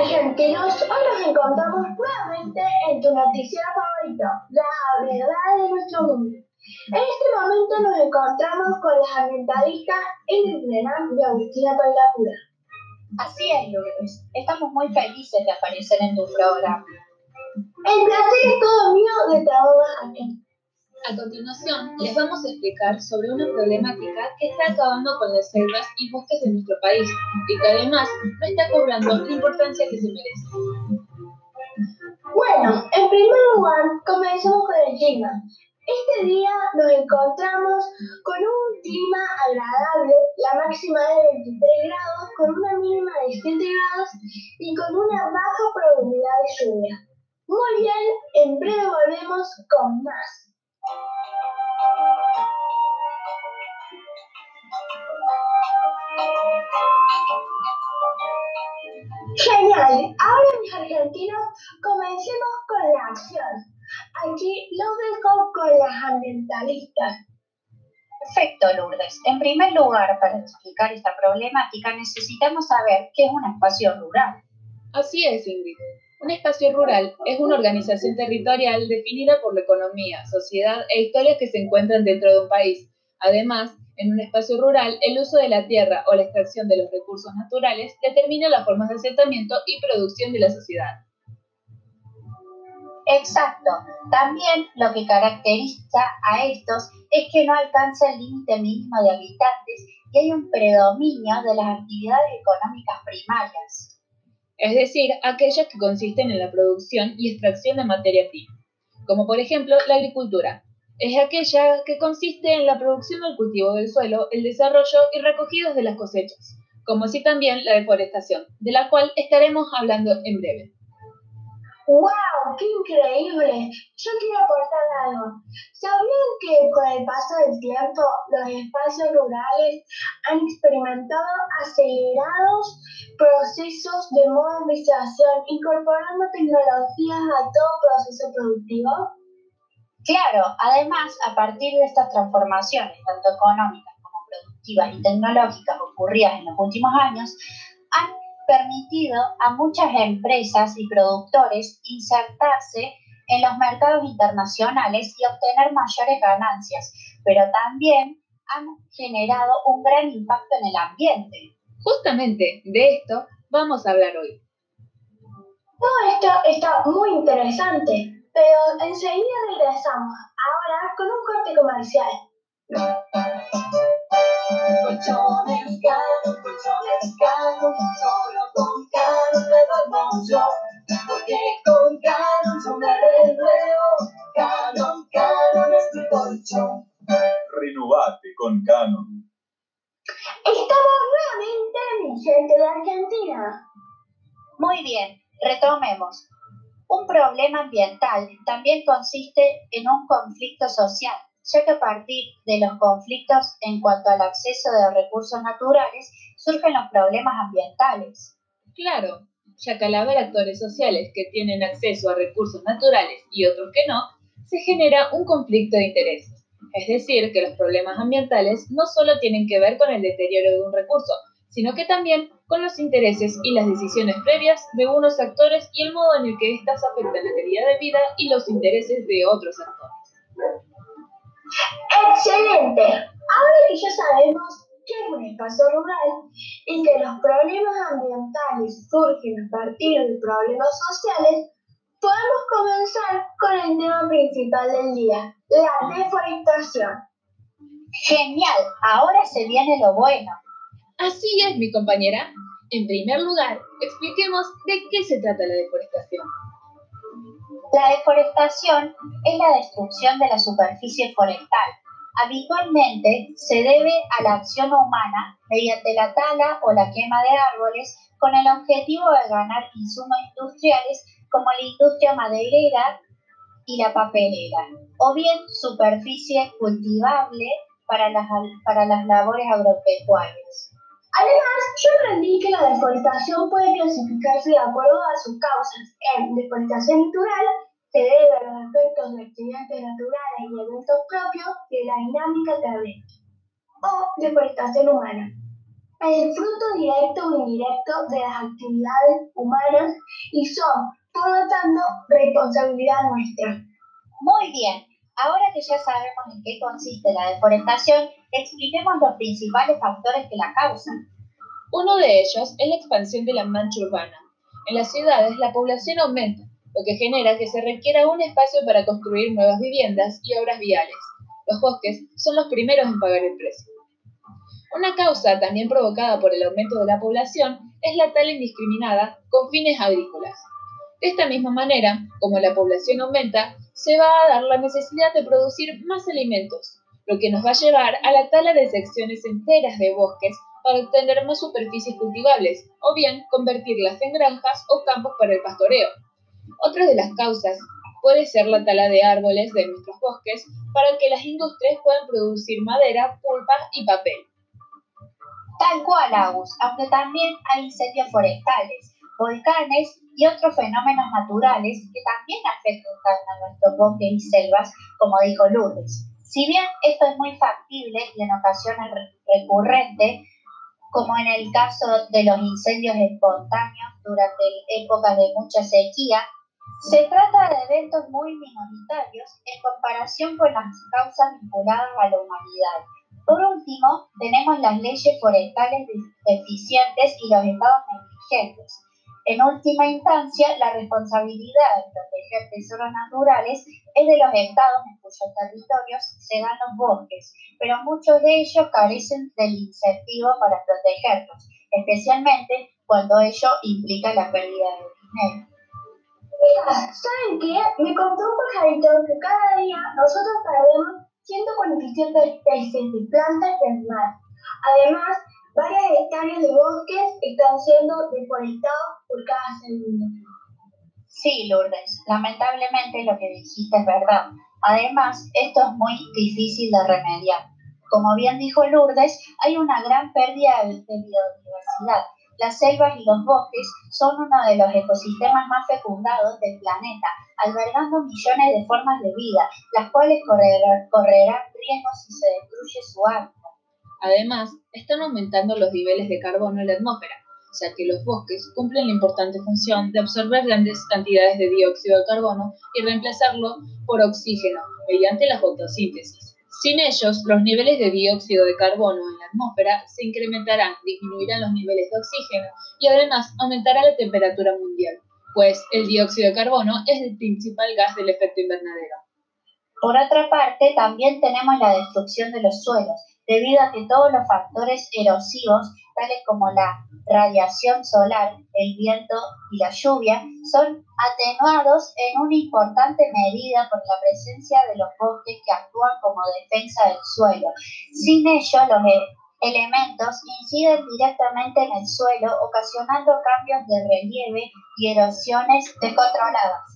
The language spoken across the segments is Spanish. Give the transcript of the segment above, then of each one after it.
argentinos, hoy nos encontramos nuevamente en tu noticiero favorito, la verdad de nuestro mundo. En este momento nos encontramos con las ambientalistas Ingrid Brennan y Agustina Pailapura. Así es, Lourdes. Estamos muy felices de aparecer en tu programa. El placer es todo mío de trabajar aquí. A continuación, les vamos a explicar sobre una problemática que está acabando con las selvas y bosques de nuestro país y que además no está cobrando la importancia que se merece. Bueno, en primer lugar, comencemos con el clima. Este día nos encontramos con un clima agradable, la máxima de 23 grados, con una mínima de 7 grados y con una baja probabilidad de lluvia. Muy bien, en breve volvemos con más. Genial. Ahora mis argentinos, comencemos con la acción. Aquí los dejo con las ambientalistas. Perfecto, Lourdes. En primer lugar, para explicar esta problemática necesitamos saber qué es un espacio rural. Así es, Ingrid. Un espacio rural es una organización territorial definida por la economía, sociedad e historias que se encuentran dentro de un país. Además, en un espacio rural, el uso de la tierra o la extracción de los recursos naturales determina las formas de asentamiento y producción de la sociedad. Exacto. También lo que caracteriza a estos es que no alcanza el límite mínimo de habitantes y hay un predominio de las actividades económicas primarias es decir, aquellas que consisten en la producción y extracción de materia prima, como por ejemplo la agricultura. Es aquella que consiste en la producción del cultivo del suelo, el desarrollo y recogidos de las cosechas, como así también la deforestación, de la cual estaremos hablando en breve. ¡Wow! ¡Qué increíble! Yo quiero aportar algo. ¿Sabían que con el paso del tiempo los espacios rurales han experimentado acelerados procesos de modernización incorporando tecnologías a todo proceso productivo? Claro, además, a partir de estas transformaciones, tanto económicas como productivas y tecnológicas ocurridas en los últimos años, han permitido a muchas empresas y productores insertarse en los mercados internacionales y obtener mayores ganancias, pero también han generado un gran impacto en el ambiente. Justamente de esto vamos a hablar hoy. Todo esto está muy interesante, pero enseguida regresamos, ahora con un corte comercial. Porque con Canon me Canon, Canon es tu colchón. Renovate con Canon. Estamos nuevamente mi gente de Argentina. Muy bien, retomemos. Un problema ambiental también consiste en un conflicto social, ya que a partir de los conflictos en cuanto al acceso de recursos naturales surgen los problemas ambientales. Claro, ya que al haber actores sociales que tienen acceso a recursos naturales y otros que no, se genera un conflicto de intereses. Es decir, que los problemas ambientales no solo tienen que ver con el deterioro de un recurso, sino que también con los intereses y las decisiones previas de unos actores y el modo en el que éstas afectan la calidad de vida y los intereses de otros actores. ¡Excelente! Ahora que ya sabemos que es un espacio rural y que los problemas ambientales surgen a partir de problemas sociales, podemos comenzar con el tema principal del día, la deforestación. Genial, ahora se viene lo bueno. Así es, mi compañera. En primer lugar, expliquemos de qué se trata la deforestación. La deforestación es la destrucción de la superficie forestal habitualmente se debe a la acción humana mediante la tala o la quema de árboles con el objetivo de ganar insumos industriales como la industria maderera y la papelera, o bien superficie cultivable para las, para las labores agropecuarias. Además, yo aprendí que la deforestación puede clasificarse de acuerdo a sus causas en deforestación natural, se debe a los efectos de accidentes naturales y eventos propios de la dinámica terrestre o deforestación humana. el fruto directo o indirecto de las actividades humanas y son, por lo tanto, responsabilidad nuestra. Muy bien, ahora que ya sabemos en qué consiste la deforestación, expliquemos los principales factores que la causan. Uno de ellos es la expansión de la mancha urbana. En las ciudades la población aumenta, lo que genera que se requiera un espacio para construir nuevas viviendas y obras viales. Los bosques son los primeros en pagar el precio. Una causa también provocada por el aumento de la población es la tala indiscriminada con fines agrícolas. De esta misma manera, como la población aumenta, se va a dar la necesidad de producir más alimentos, lo que nos va a llevar a la tala de secciones enteras de bosques para obtener más superficies cultivables, o bien convertirlas en granjas o campos para el pastoreo. Otra de las causas puede ser la tala de árboles de nuestros bosques para que las industrias puedan producir madera, pulpa y papel. Tal cual, Agus, aunque también hay incendios forestales, volcanes y otros fenómenos naturales que también afectan a nuestros bosques y selvas, como dijo Lourdes. Si bien esto es muy factible y en ocasiones recurrente, como en el caso de los incendios espontáneos durante épocas de mucha sequía, se trata de eventos muy minoritarios en comparación con las causas vinculadas a la humanidad por último, tenemos las leyes forestales deficientes y los estados negligentes. En última instancia, la responsabilidad de proteger tesoros naturales es de los estados en cuyos territorios se dan los bosques, pero muchos de ellos carecen del incentivo para protegerlos, especialmente cuando ello implica la pérdida de dinero. Mira, ¿saben qué? Me contó un pajarito que cada día nosotros perdemos 147 especies de plantas del mar. Además, varias hectáreas de bosques están siendo deforestados por cada segundo. Sí, Lourdes, lamentablemente lo que dijiste es verdad. Además, esto es muy difícil de remediar. Como bien dijo Lourdes, hay una gran pérdida de biodiversidad las selvas y los bosques son uno de los ecosistemas más fecundados del planeta, albergando millones de formas de vida, las cuales correrán, riesgos si se destruye su hábitat. Además, están aumentando los niveles de carbono en la atmósfera, ya que los bosques cumplen la importante función de absorber grandes cantidades de dióxido de carbono y reemplazarlo por oxígeno mediante la fotosíntesis. Sin ellos, los niveles de dióxido de carbono en la atmósfera se incrementarán, disminuirán los niveles de oxígeno y además aumentará la temperatura mundial, pues el dióxido de carbono es el principal gas del efecto invernadero. Por otra parte, también tenemos la destrucción de los suelos, debido a que todos los factores erosivos, tales como la radiación solar, el viento y la lluvia, son atenuados en una importante medida por la presencia de los bosques que actúan como defensa del suelo. Sin ello, los e-, elementos inciden directamente en el suelo, ocasionando cambios de relieve y erosiones descontroladas.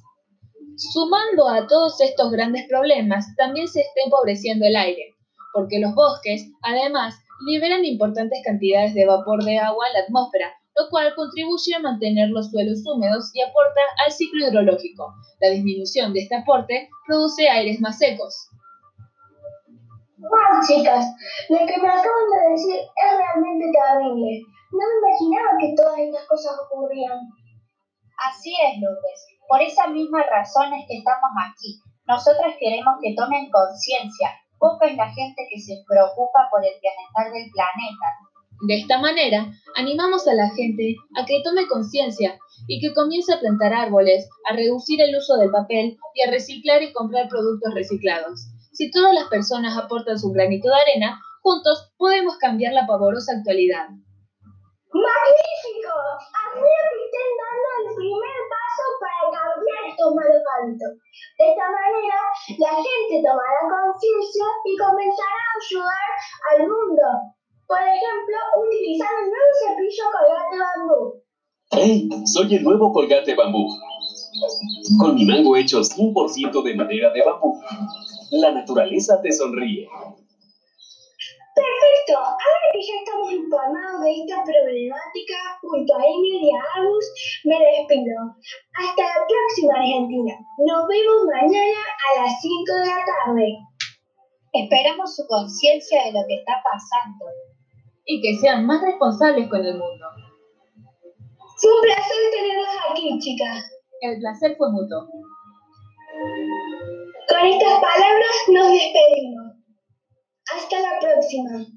Sumando a todos estos grandes problemas, también se está empobreciendo el aire porque los bosques, además, liberan importantes cantidades de vapor de agua a la atmósfera, lo cual contribuye a mantener los suelos húmedos y aporta al ciclo hidrológico. La disminución de este aporte produce aires más secos. ¡Wow, chicas! Lo que me acaban de decir es realmente terrible. No me imaginaba que todas estas cosas ocurrían. Así es, Lourdes. Por esa misma razón es que estamos aquí. Nosotras queremos que tomen conciencia poca es la gente que se preocupa por el bienestar del planeta. De esta manera, animamos a la gente a que tome conciencia y que comience a plantar árboles, a reducir el uso del papel y a reciclar y comprar productos reciclados. Si todas las personas aportan su granito de arena, juntos podemos cambiar la pavorosa actualidad. ¡Magnífico! Estén dando el primer paso para cambiar hábitos. De esta manera, la gente tomará conciencia y comenzará a ayudar al mundo. Por ejemplo, utilizando el nuevo cepillo colgate bambú. ¡Hey! Soy el nuevo colgate bambú. Con mi mango hecho 100% de madera de bambú, la naturaleza te sonríe. Perfecto, ahora que ya estamos informados de esta problemática, junto a Emil y a Agus, me despido. Hasta la próxima, Argentina. Nos vemos mañana a las 5 de la tarde. Esperamos su conciencia de lo que está pasando. y que sean más responsables con el mundo. Fue un placer tenerlos aquí, chicas. El placer fue mutuo. Con estas palabras nos despedimos. Hasta la próxima.